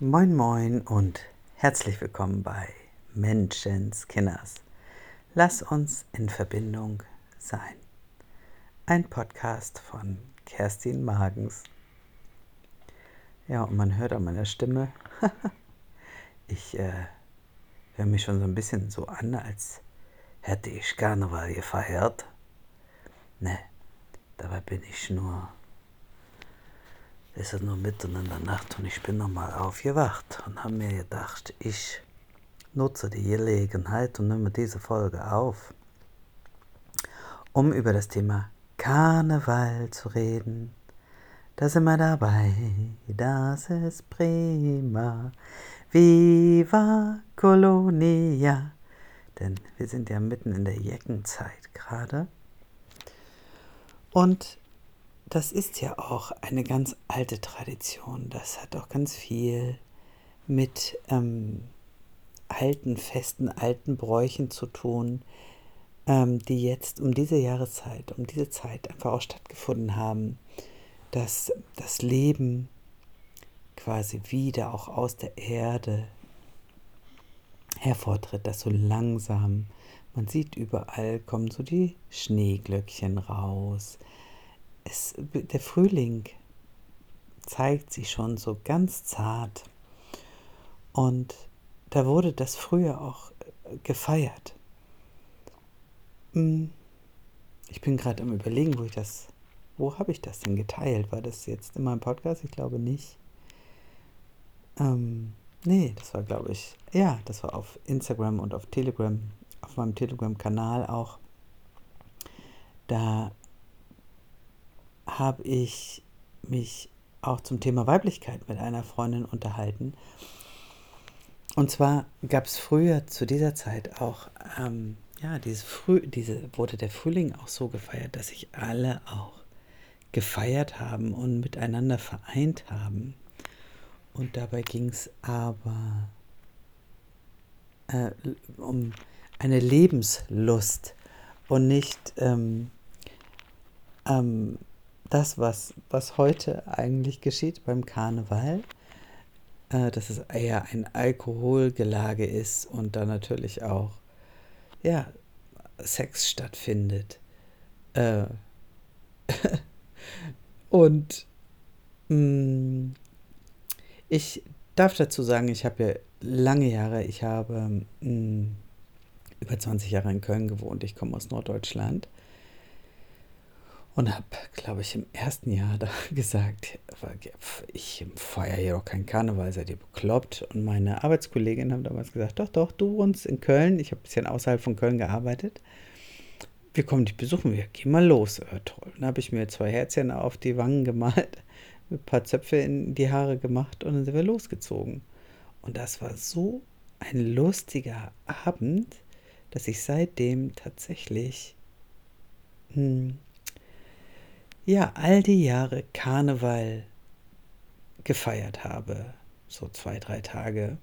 Moin Moin und herzlich willkommen bei Menschenskinners. Lass uns in Verbindung sein. Ein Podcast von Kerstin Magens. Ja, und man hört an meiner Stimme, ich äh, höre mich schon so ein bisschen so an, als hätte ich Karneval gefeiert. Ne, dabei bin ich nur es ist nur mitten in der Nacht und ich bin nochmal aufgewacht und habe mir gedacht, ich nutze die Gelegenheit und nehme diese Folge auf, um über das Thema Karneval zu reden. Da sind wir dabei, das ist prima. Viva Colonia. Denn wir sind ja mitten in der Jeckenzeit gerade. Und das ist ja auch eine ganz alte Tradition. Das hat auch ganz viel mit ähm, alten Festen, alten Bräuchen zu tun, ähm, die jetzt um diese Jahreszeit, um diese Zeit einfach auch stattgefunden haben, dass das Leben quasi wieder auch aus der Erde hervortritt, dass so langsam, man sieht überall, kommen so die Schneeglöckchen raus, es, der Frühling zeigt sich schon so ganz zart. Und da wurde das früher auch äh, gefeiert. Hm, ich bin gerade am Überlegen, wo ich das, wo habe ich das denn geteilt? War das jetzt in meinem Podcast? Ich glaube nicht. Ähm, nee, das war, glaube ich, ja, das war auf Instagram und auf Telegram, auf meinem Telegram-Kanal auch. Da habe ich mich auch zum Thema Weiblichkeit mit einer Freundin unterhalten. Und zwar gab es früher zu dieser Zeit auch, ähm, ja, diese Früh, diese wurde der Frühling auch so gefeiert, dass sich alle auch gefeiert haben und miteinander vereint haben. Und dabei ging es aber äh, um eine Lebenslust und nicht ähm, ähm, das, was, was heute eigentlich geschieht beim Karneval, äh, dass es eher ein Alkoholgelage ist und da natürlich auch ja, Sex stattfindet. Äh, und mh, mm, ich darf dazu sagen, ich habe ja lange Jahre, ich habe mh, mm, über 20 Jahre in Köln gewohnt, ich komme aus Norddeutschland und habe, glaube ich, im ersten Jahr da gesagt, ich feiere hier doch keinen Karneval, seid ihr bekloppt? Und meine Arbeitskolleginnen haben damals gesagt, doch, doch, du wohnst in Köln, ich habe ein bisschen außerhalb von Köln gearbeitet, wir kommen dich besuchen, wir gehen mal los. Ja, toll. Dann habe ich mir zwei Herzchen auf die Wangen gemalt, ein paar Zöpfe in die Haare gemacht und dann sind wir losgezogen. Und das war so ein lustiger Abend, dass ich seitdem tatsächlich... Hm, ja, all die Jahre Karneval gefeiert habe. So zwei, drei Tage.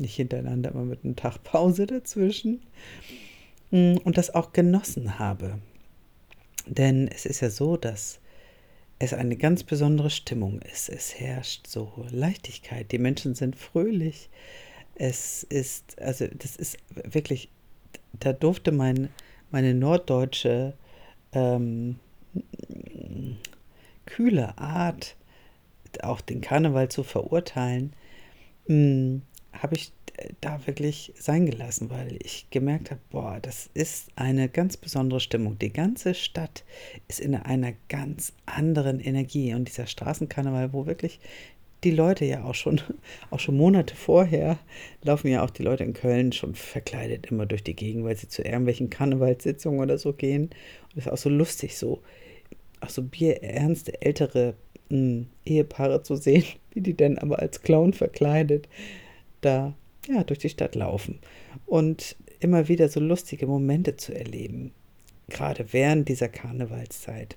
Nicht hintereinander, immer mit einem Tag Pause dazwischen. Mm, und das auch genossen habe. Denn es ist ja so, dass es eine ganz besondere Stimmung ist. Es herrscht so Leichtigkeit. Die Menschen sind fröhlich. Es ist, also das ist wirklich, da durfte mein, meine norddeutsche ähm, kühle Art, auch den Karneval zu verurteilen, hm, habe ich da wirklich sein gelassen, weil ich gemerkt habe, boah, das ist eine ganz besondere Stimmung. Die ganze Stadt ist in einer ganz anderen Energie und dieser Straßenkarneval, wo wirklich die Leute ja auch schon, auch schon Monate vorher laufen ja auch die Leute in Köln schon verkleidet immer durch die Gegend, weil sie zu irgendwelchen Karnevalssitzungen oder so gehen. Und das ist auch so lustig, so auch so bierernste ältere mh, hm, Ehepaare zu sehen, wie die denn aber als Clown verkleidet da ja durch die Stadt laufen. Und immer wieder so lustige Momente zu erleben, gerade während dieser Karnevalszeit,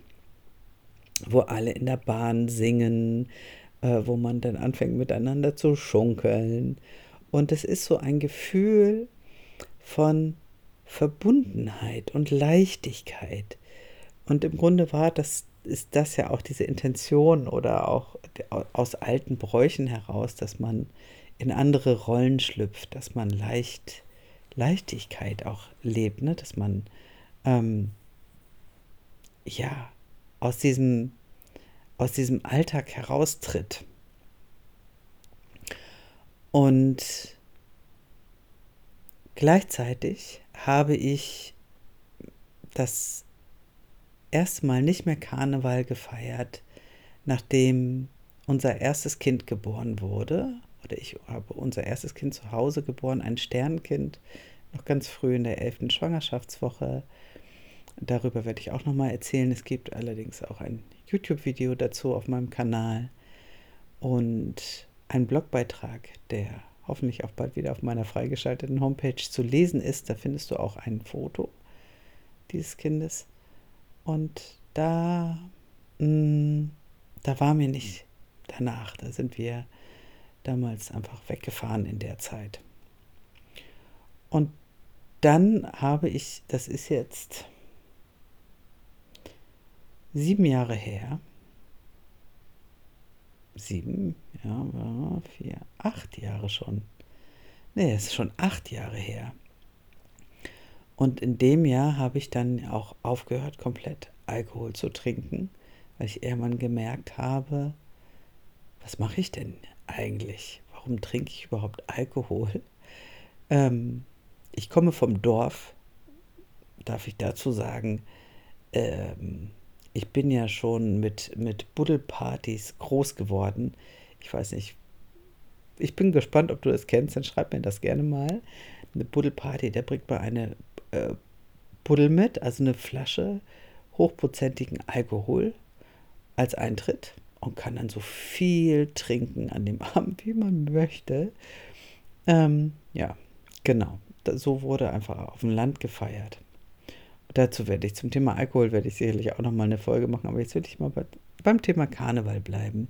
wo alle in der Bahn singen, äh, wo man dann anfängt miteinander zu schunkeln. Und es ist so ein Gefühl von Verbundenheit und Leichtigkeit, und im Grunde war das ist das ja auch diese Intention oder auch aus alten Bräuchen heraus, dass man in andere Rollen schlüpft, dass man leicht, Leichtigkeit auch lebt, ne? dass man ähm, ja aus diesem, aus diesem Alltag heraustritt. Und gleichzeitig habe ich das erste Mal nicht mehr Karneval gefeiert, nachdem unser erstes Kind geboren wurde. Oder ich habe unser erstes Kind zu Hause geboren, ein Sternkind, noch ganz früh in der elften Schwangerschaftswoche. Darüber werde ich auch nochmal erzählen. Es gibt allerdings auch ein YouTube-Video dazu auf meinem Kanal und einen Blogbeitrag, der hoffentlich auch bald wieder auf meiner freigeschalteten Homepage zu lesen ist. Da findest du auch ein Foto dieses Kindes. Und da, mh, mm, da war mir nicht danach. Da sind wir damals einfach weggefahren in der Zeit. Und dann habe ich, das ist jetzt sieben Jahre her, sieben, ja, vier, acht Jahre schon. Nee, es ist schon acht Jahre her. Und in dem Jahr habe ich dann auch aufgehört, komplett Alkohol zu trinken, weil ich irgendwann gemerkt habe, was mache ich denn eigentlich? Warum trinke ich überhaupt Alkohol? Ähm, ich komme vom Dorf, darf ich dazu sagen. Ähm, ich bin ja schon mit, mit Buddelpartys groß geworden. Ich weiß nicht, ich bin gespannt, ob du das kennst, dann schreib mir das gerne mal. Eine Buddelparty, der bringt mal eine Buddel mit, also eine Flasche hochprozentigen Alkohol als Eintritt und kann dann so viel trinken an dem Abend, wie man möchte. Ähm, ja, genau. So wurde einfach auf dem Land gefeiert. Dazu werde ich zum Thema Alkohol werde ich sicherlich auch noch mal eine Folge machen, aber jetzt will ich mal bei, beim Thema Karneval bleiben.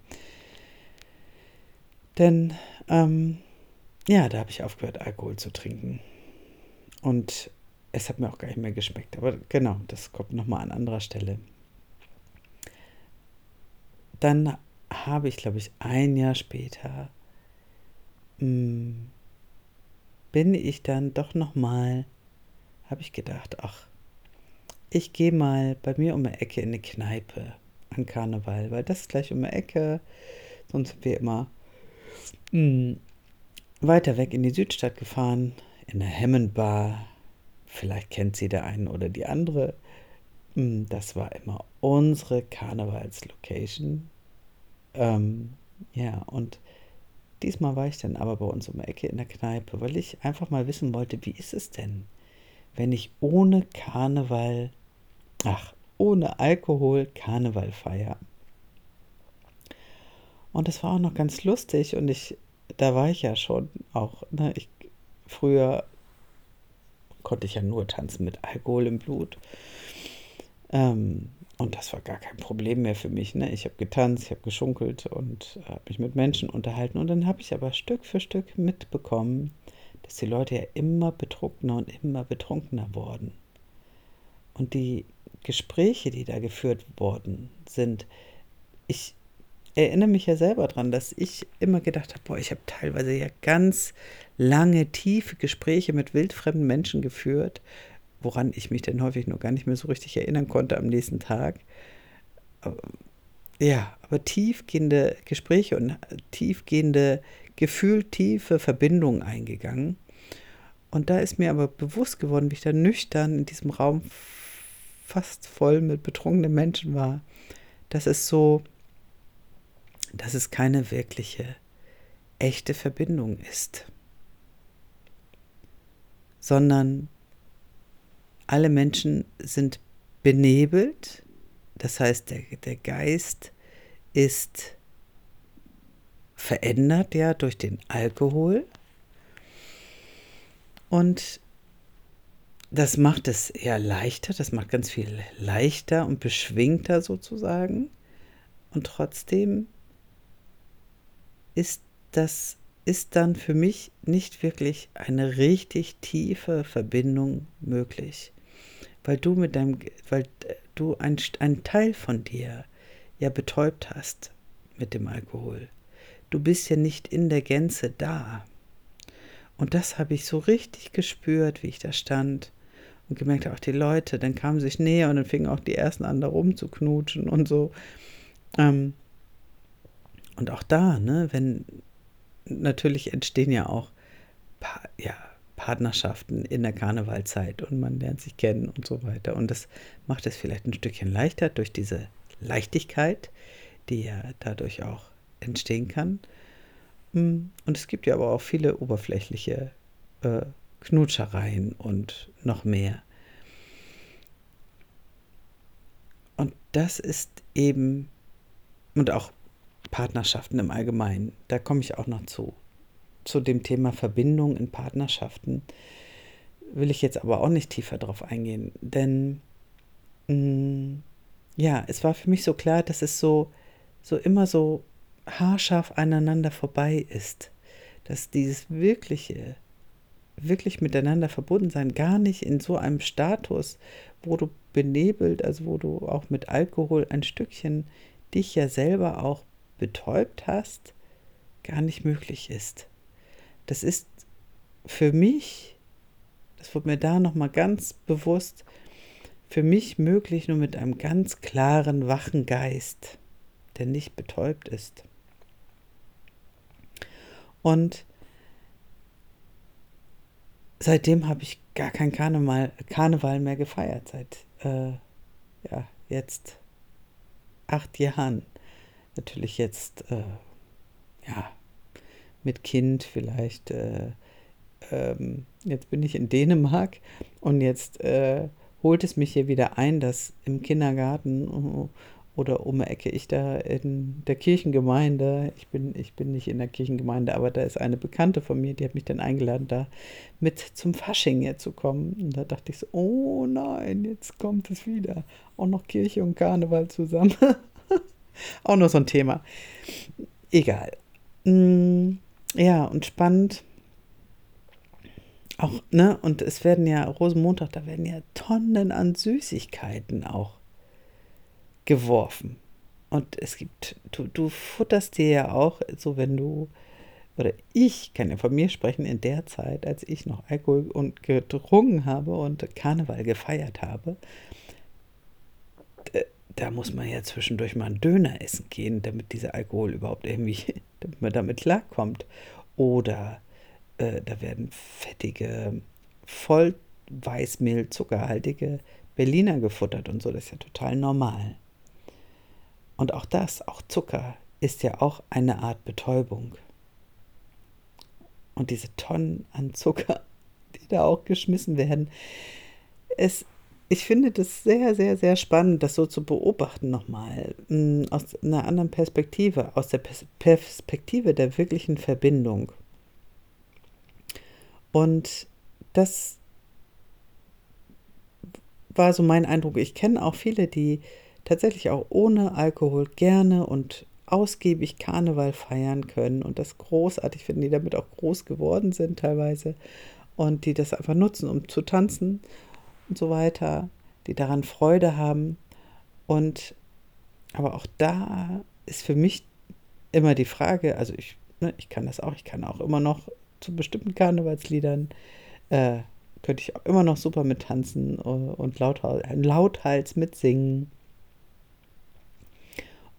Denn ähm, ja, da habe ich aufgehört, Alkohol zu trinken. Und es hat mir auch gar nicht mehr geschmeckt. Aber genau, das kommt nochmal an anderer Stelle. Dann habe ich, glaube ich, ein Jahr später, mh, hm, bin ich dann doch nochmal, habe ich gedacht, ach, ich gehe mal bei mir um die Ecke in eine Kneipe an Karneval, weil das ist gleich um die Ecke, sonst sind wir immer mh, hm, weiter weg in die Südstadt gefahren, in eine Hammond Bar, Vielleicht kennt sie der eine oder die andere. Hm, das war immer unsere Karnevalslocation. Ähm, ja, und diesmal war ich dann aber bei uns um die Ecke in der Kneipe, weil ich einfach mal wissen wollte, wie ist es denn, wenn ich ohne Karneval, ach, ohne Alkohol Karneval feiere. Und das war auch noch ganz lustig und ich, da war ich ja schon auch, ne, ich früher konnte ich ja nur tanzen mit Alkohol im Blut. Ähm, und das war gar kein Problem mehr für mich. Ne? Ich habe getanzt, ich habe geschunkelt und habe mich mit Menschen unterhalten. Und dann habe ich aber Stück für Stück mitbekommen, dass die Leute ja immer betrunkener und immer betrunkener wurden. Und die Gespräche, die da geführt worden sind, ich erinnere mich ja selber daran, dass ich immer gedacht habe, boah, ich habe teilweise ja ganz lange, tiefe Gespräche mit wildfremden Menschen geführt, woran ich mich dann häufig nur gar nicht mehr so richtig erinnern konnte am nächsten Tag. Ja, aber tiefgehende Gespräche und tiefgehende, gefühltiefe Verbindungen eingegangen. Und da ist mir aber bewusst geworden, wie ich da nüchtern in diesem Raum fast voll mit betrunkenen Menschen war, dass es so dass es keine wirkliche, echte Verbindung ist, sondern alle Menschen sind benebelt, das heißt der, der Geist ist verändert ja durch den Alkohol und das macht es eher leichter, das macht ganz viel leichter und beschwingter sozusagen. Und trotzdem ist das ist dann für mich nicht wirklich eine richtig tiefe Verbindung möglich, weil du mit deinem weil du einen Teil von dir ja betäubt hast mit dem Alkohol. Du bist ja nicht in der Gänze da. Und das habe ich so richtig gespürt, wie ich da stand und gemerkt habe, auch die Leute, dann kamen sich näher und dann fingen auch die ersten an, da rumzuknutschen und so. Ähm, und auch da, ne, wenn natürlich entstehen ja auch pa ja, Partnerschaften in der Karnevalzeit und man lernt sich kennen und so weiter. Und das macht es vielleicht ein Stückchen leichter durch diese Leichtigkeit, die ja dadurch auch entstehen kann. Mm, und es gibt ja aber auch viele oberflächliche äh, Knutschereien und noch mehr. Und das ist eben, und auch Partnerschaften im Allgemeinen, da komme ich auch noch zu. Zu dem Thema Verbindung in Partnerschaften will ich jetzt aber auch nicht tiefer drauf eingehen, denn mh, mm, ja, es war für mich so klar, dass es so, so immer so haarscharf aneinander vorbei ist, dass dieses wirkliche wirklich miteinander verbunden sein, gar nicht in so einem Status, wo du benebelt, also wo du auch mit Alkohol ein Stückchen dich ja selber auch betäubt hast, gar nicht möglich ist. Das ist für mich, das wurde mir da nochmal ganz bewusst, für mich möglich nur mit einem ganz klaren, wachen Geist, der nicht betäubt ist. Und seitdem habe ich gar kein Karneval, Karneval mehr gefeiert, seit äh, ja, jetzt acht Jahren. Natürlich jetzt, äh, ja, mit Kind vielleicht. Äh, ähm, jetzt bin ich in Dänemark und jetzt äh, holt es mich hier wieder ein, dass im Kindergarten oder um Ecke ich da in der Kirchengemeinde, ich bin, ich bin nicht in der Kirchengemeinde, aber da ist eine Bekannte von mir, die hat mich dann eingeladen, da mit zum Fasching hier zu kommen. Und da dachte ich so, oh nein, jetzt kommt es wieder. Auch noch Kirche und Karneval zusammen. Auch noch so ein Thema. Egal. Mm, ja, und spannend. Auch, ne, und es werden ja, Rosenmontag, da werden ja Tonnen an Süßigkeiten auch geworfen. Und es gibt, du, du futterst dir ja auch, so wenn du, oder ich kann ja von mir sprechen, in der Zeit, als ich noch Alkohol und getrunken habe und Karneval gefeiert habe, da muss man ja zwischendurch mal einen Döner essen gehen, damit dieser Alkohol überhaupt irgendwie, damit man damit klarkommt. Oder äh, da werden fettige, voll Weißmehl, zuckerhaltige Berliner gefuttert und so. Das ist ja total normal. Und auch das, auch Zucker, ist ja auch eine Art Betäubung. Und diese Tonnen an Zucker, die da auch geschmissen werden, es, ich finde das sehr, sehr, sehr spannend, das so zu beobachten nochmal, mm, aus einer anderen Perspektive, aus der Perspektive der wirklichen Verbindung. Und das war so mein Eindruck. Ich kenne auch viele, die tatsächlich auch ohne Alkohol gerne und ausgiebig Karneval feiern können und das großartig finden, die damit auch groß geworden sind teilweise und die das einfach nutzen, um zu tanzen und so weiter, die daran Freude haben. Und aber auch da ist für mich immer die Frage, also ich, ne, ich kann das auch, ich kann auch immer noch zu bestimmten Karnevalsliedern, äh, könnte ich auch immer noch super mit tanzen und lauthals, lauthals mitsingen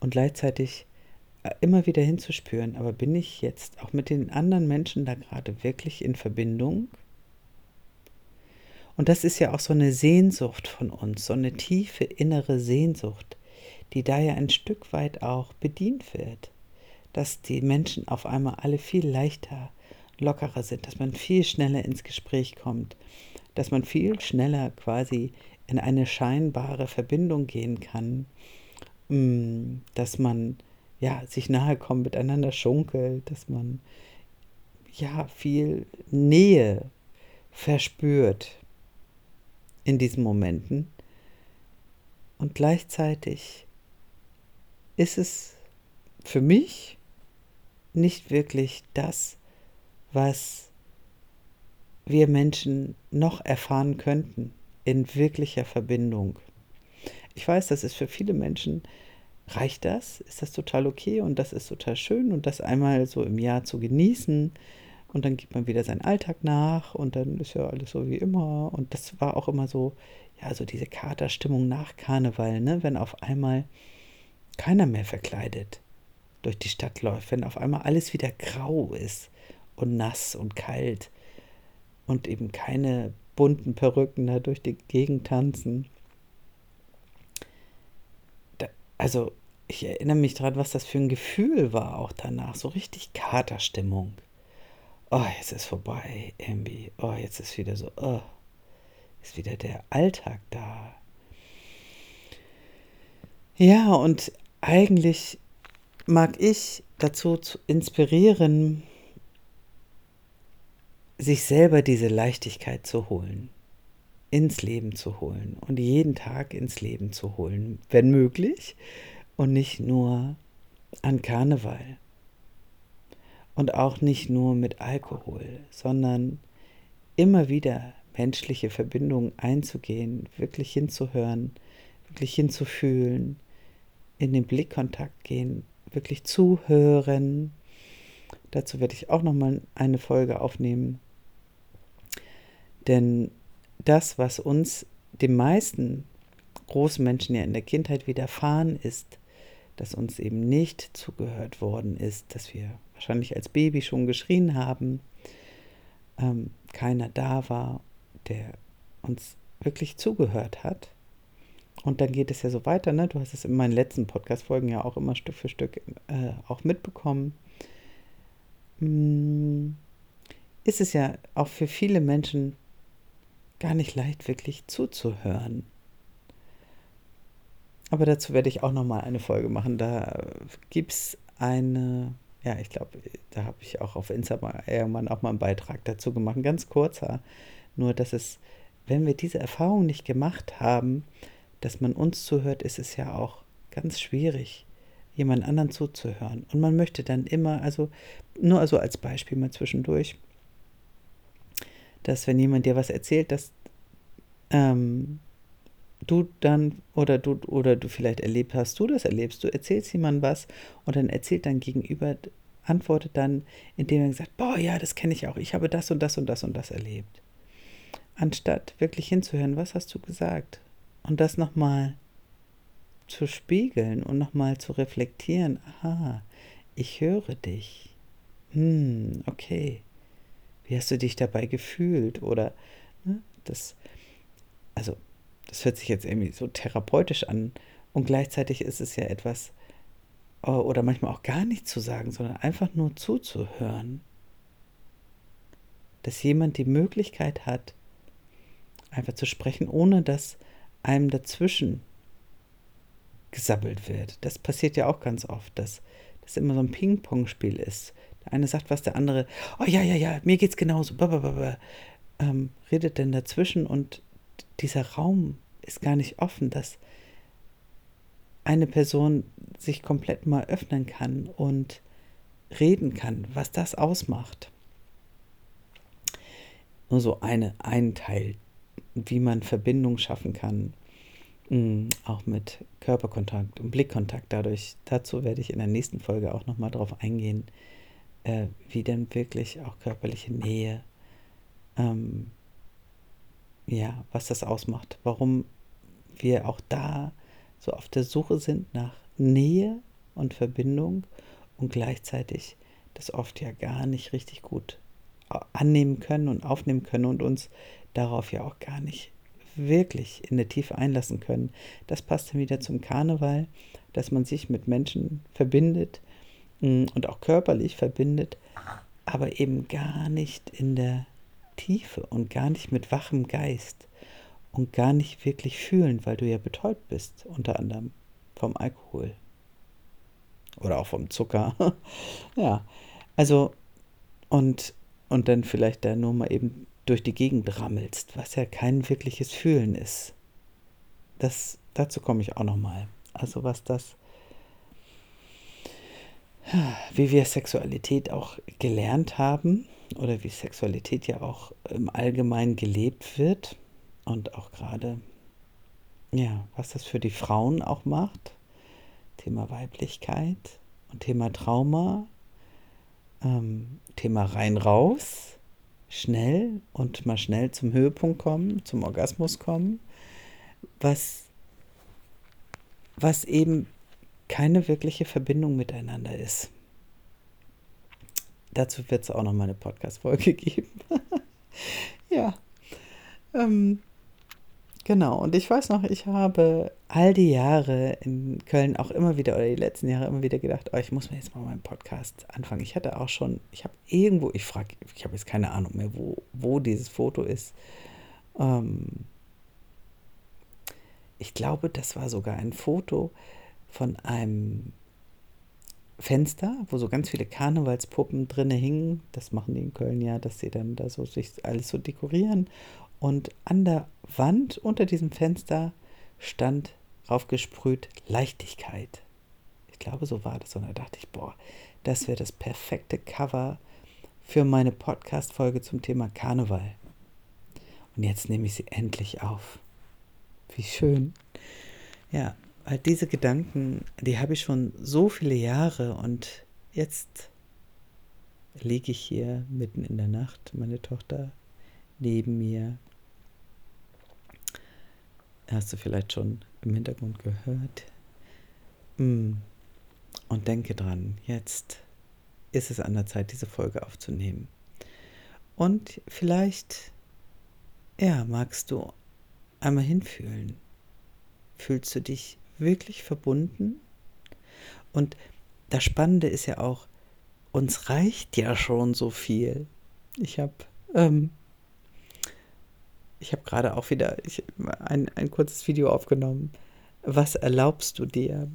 und gleichzeitig äh, immer wieder hinzuspüren, aber bin ich jetzt auch mit den anderen Menschen da gerade wirklich in Verbindung? Und das ist ja auch so eine Sehnsucht von uns, so eine tiefe innere Sehnsucht, die da ja ein Stück weit auch bedient wird, dass die Menschen auf einmal alle viel leichter, lockerer sind, dass man viel schneller ins Gespräch kommt, dass man viel schneller quasi in eine scheinbare Verbindung gehen kann Mm, dass man ja sich nahe kommt, miteinander schunkelt, dass man ja viel Nähe verspürt in diesen Momenten. Und gleichzeitig ist es für mich nicht wirklich das, was wir Menschen noch erfahren könnten in wirklicher Verbindung. Ich weiß, das ist für viele Menschen, reicht das? Ist das total okay und das ist total schön und das einmal so im Jahr zu genießen und dann geht man wieder seinen Alltag nach und dann ist ja alles so wie immer und das war auch immer so, ja, so diese Katerstimmung nach Karneval, ne, wenn auf einmal keiner mehr verkleidet durch die Stadt läuft, wenn auf einmal alles wieder grau ist und nass und kalt und eben keine bunten Perücken da durch die Gegend tanzen. Da, also ich erinnere mich daran, was das für ein Gefühl war auch danach, so richtig Katerstimmung. Oh, jetzt ist vorbei, irgendwie. Oh, jetzt ist wieder so, oh, ist wieder der Alltag da. Ja, und eigentlich mag ich dazu zu inspirieren, sich selber diese Leichtigkeit zu holen, ins Leben zu holen und jeden Tag ins Leben zu holen, wenn möglich, und nicht nur an Karneval und auch nicht nur mit Alkohol, sondern immer wieder menschliche Verbindungen einzugehen, wirklich hinzuhören, wirklich hinzufühlen, in den Blickkontakt gehen, wirklich zuhören. Dazu werde ich auch noch mal eine Folge aufnehmen. Denn das, was uns den meisten großen Menschen ja in der Kindheit widerfahren ist, dass uns eben nicht zugehört worden ist, dass wir wahrscheinlich als Baby schon geschrien haben, ähm, keiner da war, der uns wirklich zugehört hat. Und dann geht es ja so weiter, ne? Du hast es in meinen letzten Podcast-Folgen ja auch immer Stück für Stück äh, auch mitbekommen. Hm, ist es ja auch für viele Menschen gar nicht leicht, wirklich zuzuhören. Aber dazu werde ich auch nochmal eine Folge machen. Da gibt es eine, ja, ich glaube, da habe ich auch auf Instagram irgendwann auch mal einen Beitrag dazu gemacht, ganz kurzer. Nur, dass es, wenn wir diese Erfahrung nicht gemacht haben, dass man uns zuhört, ist es ja auch ganz schwierig, jemand anderen zuzuhören. Und man möchte dann immer, also nur also als Beispiel mal zwischendurch, dass wenn jemand dir was erzählt, dass ähm, du dann oder du oder du vielleicht erlebt hast, du das erlebst, du erzählst jemandem was und dann erzählt dein Gegenüber, antwortet dann, indem er sagt, boah, ja, das kenne ich auch, ich habe das und das und das und das erlebt. Anstatt wirklich hinzuhören, was hast du gesagt? Und das nochmal zu spiegeln und nochmal zu reflektieren, aha, ich höre dich. Hm, okay. Wie hast du dich dabei gefühlt? Oder ne, das, also das hört sich jetzt irgendwie so therapeutisch an und gleichzeitig ist es ja etwas, äh, oder manchmal auch gar nicht zu sagen, sondern einfach nur zuzuhören. Dass jemand die Möglichkeit hat, einfach zu sprechen, ohne dass einem dazwischen gesabbelt wird. Das passiert ja auch ganz oft, dass das immer so ein Ping-Pong-Spiel ist. Der eine sagt was, der andere, oh ja, ja, ja, mir geht's genauso, ähm, redet denn dazwischen und dieser Raum ist gar nicht offen, dass eine Person sich komplett mal öffnen kann und reden kann, was das ausmacht. Nur so eine, ein Teil, wie man Verbindung schaffen kann, mm, auch mit Körperkontakt und Blickkontakt. Dadurch, dazu werde ich in der nächsten Folge auch nochmal drauf eingehen, äh, wie denn wirklich auch körperliche Nähe ähm, ja, was das ausmacht, warum wir auch da so auf der Suche sind nach Nähe und Verbindung und gleichzeitig das oft ja gar nicht richtig gut annehmen können und aufnehmen können und uns darauf ja auch gar nicht wirklich in der Tiefe einlassen können. Das passt dann wieder zum Karneval, dass man sich mit Menschen verbindet mm, und auch körperlich verbindet, aber eben gar nicht in der Tiefe und gar nicht mit wachem Geist und gar nicht wirklich fühlen, weil du ja betäubt bist, unter anderem vom Alkohol oder auch vom Zucker. ja, also und und dann vielleicht da nur mal eben durch die Gegend rammelst, was ja kein wirkliches Fühlen ist. Das dazu komme ich auch noch mal. Also was das wie wir Sexualität auch gelernt haben oder wie Sexualität ja auch im Allgemeinen gelebt wird und auch gerade ja, was das für die Frauen auch macht. Thema Weiblichkeit und Thema Trauma, ähm, Thema rein raus, schnell und mal schnell zum Höhepunkt kommen, zum Orgasmus kommen, was, was eben keine wirkliche Verbindung miteinander ist. Dazu wird es auch noch mal eine Podcast-Folge geben. ja. Ähm, genau. Und ich weiß noch, ich habe all die Jahre in Köln auch immer wieder, oder die letzten Jahre immer wieder gedacht, oh, ich muss mir jetzt mal meinen Podcast anfangen. Ich hatte auch schon, ich habe irgendwo, ich frage, ich habe jetzt keine Ahnung mehr, wo, wo dieses Foto ist. Ähm, ich glaube, das war sogar ein Foto von einem Fenster, wo so ganz viele Karnevalspuppen drinne hingen. Das machen die in Köln ja, dass sie dann da so sich alles so dekorieren. Und an der Wand unter diesem Fenster stand aufgesprüht Leichtigkeit. Ich glaube, so war das. Und da dachte ich, boah, das wäre das perfekte Cover für meine Podcast-Folge zum Thema Karneval. Und jetzt nehme ich sie endlich auf. Wie schön. Ja, weil diese Gedanken, die habe ich schon so viele Jahre und jetzt liege ich hier mitten in der Nacht, meine Tochter neben mir. Hast du vielleicht schon im Hintergrund gehört? Mm. Und denke dran, jetzt ist es an der Zeit, diese Folge aufzunehmen. Und vielleicht, ja, magst du einmal hinfühlen. Fühlst du dich wirklich verbunden. Und das Spannende ist ja auch, uns reicht ja schon so viel. Ich habe ähm, ich habe gerade auch wieder ich, ein, ein kurzes Video aufgenommen. Was erlaubst du dir?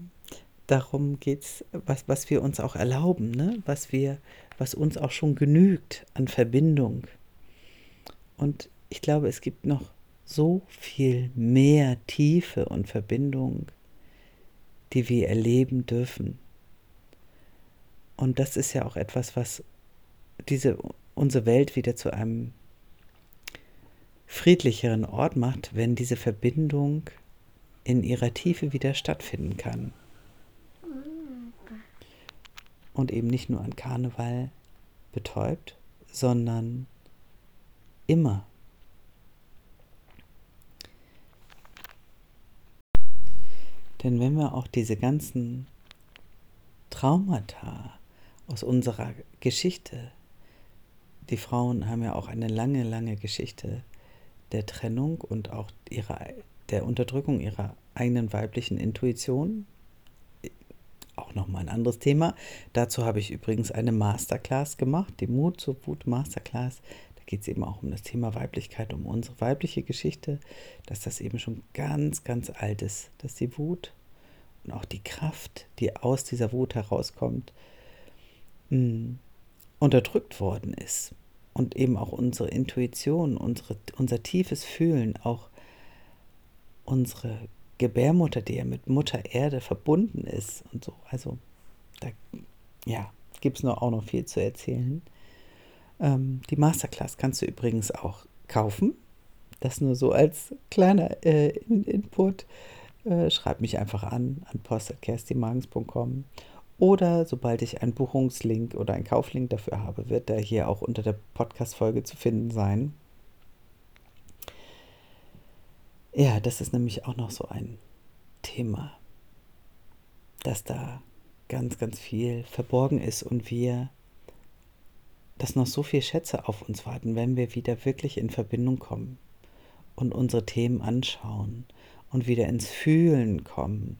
Darum geht es, was, was wir uns auch erlauben, ne? was, wir, was uns auch schon genügt an Verbindung. Und ich glaube, es gibt noch so viel mehr Tiefe und Verbindung die wir erleben dürfen. Und das ist ja auch etwas, was diese, unsere Welt wieder zu einem friedlicheren Ort macht, wenn diese Verbindung in ihrer Tiefe wieder stattfinden kann. Und eben nicht nur an Karneval betäubt, sondern immer. Denn wenn wir auch diese ganzen Traumata aus unserer Geschichte, die Frauen haben ja auch eine lange, lange Geschichte der Trennung und auch ihrer, der Unterdrückung ihrer eigenen weiblichen Intuition. Auch nochmal ein anderes Thema. Dazu habe ich übrigens eine Masterclass gemacht, die Mut zur Wut Masterclass. Geht es eben auch um das Thema Weiblichkeit, um unsere weibliche Geschichte, dass das eben schon ganz, ganz alt ist, dass die Wut und auch die Kraft, die aus dieser Wut herauskommt, mh, hm, unterdrückt worden ist. Und eben auch unsere Intuition, unsere, unser tiefes Fühlen, auch unsere Gebärmutter, die ja mit Mutter Erde verbunden ist und so. Also da ja, gibt es auch noch viel zu erzählen. Ähm, die Masterclass kannst du übrigens auch kaufen. Das nur so als kleiner äh, Input. Äh, schreib mich einfach an, an post.kerstimagens.com. Oder sobald ich einen Buchungslink oder einen Kauflink dafür habe, wird der hier auch unter der Podcast-Folge zu finden sein. Ja, das ist nämlich auch noch so ein Thema, dass da ganz, ganz viel verborgen ist und wir, dass noch so viele Schätze auf uns warten, wenn wir wieder wirklich in Verbindung kommen und unsere Themen anschauen und wieder ins Fühlen kommen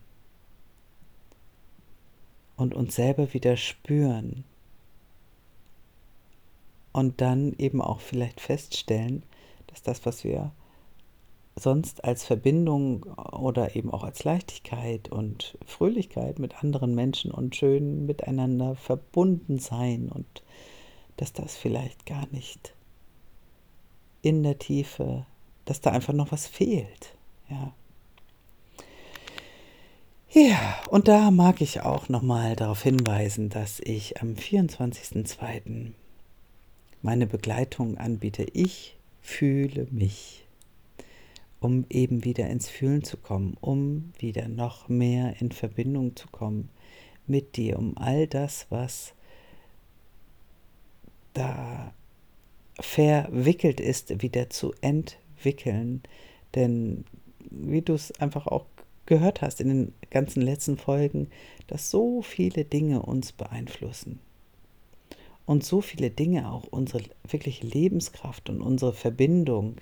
und uns selber wieder spüren und dann eben auch vielleicht feststellen, dass das, was wir sonst als Verbindung oder eben auch als Leichtigkeit und Fröhlichkeit mit anderen Menschen und schön miteinander verbunden sein und dass das vielleicht gar nicht in der Tiefe, dass da einfach noch was fehlt. Ja. Ja, und da mag ich auch nochmal darauf hinweisen, dass ich am 24.02. meine Begleitung anbiete. Ich fühle mich. um eben wieder ins Fühlen zu kommen, um wieder noch mehr in Verbindung zu kommen mit dir, um all das, was da verwickelt ist, wieder zu entwickeln. Denn wie du es einfach auch gehört hast in den ganzen letzten Folgen, dass so viele Dinge uns beeinflussen. Und so viele Dinge auch unsere wirkliche Lebenskraft und unsere Verbindung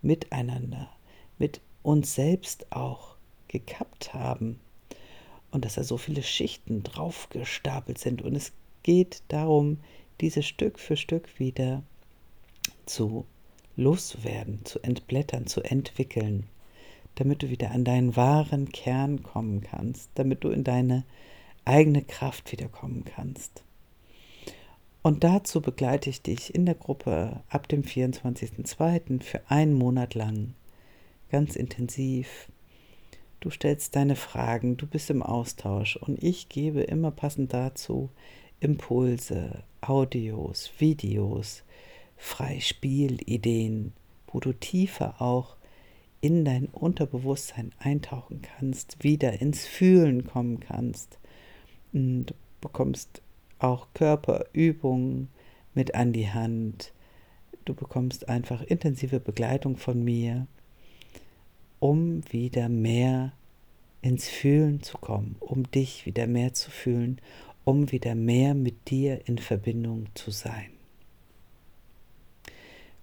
miteinander, mit uns selbst auch gekappt haben. Und dass da so viele Schichten draufgestapelt sind. Und es geht darum, diese Stück für Stück wieder zu loszuwerden, zu entblättern, zu entwickeln, damit du wieder an deinen wahren Kern kommen kannst, damit du in deine eigene Kraft wiederkommen kannst. Und dazu begleite ich dich in der Gruppe ab dem 24.02. für einen Monat lang, ganz intensiv. Du stellst deine Fragen, du bist im Austausch und ich gebe immer passend dazu Impulse, Audios, Videos, Freispielideen, wo du tiefer auch in dein Unterbewusstsein eintauchen kannst, wieder ins Fühlen kommen kannst. Du bekommst auch Körperübungen mit an die Hand. Du bekommst einfach intensive Begleitung von mir, um wieder mehr ins Fühlen zu kommen, um dich wieder mehr zu fühlen, um wieder mehr mit dir in Verbindung zu sein.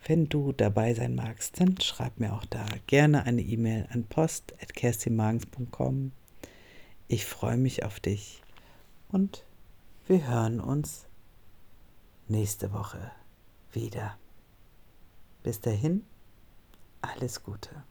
Wenn du dabei sein magst, dann schreib mir auch da gerne eine E-Mail an post.kerstinmagens.com. Ich freue mich auf dich und wir hören uns nächste Woche wieder. Bis dahin, alles Gute.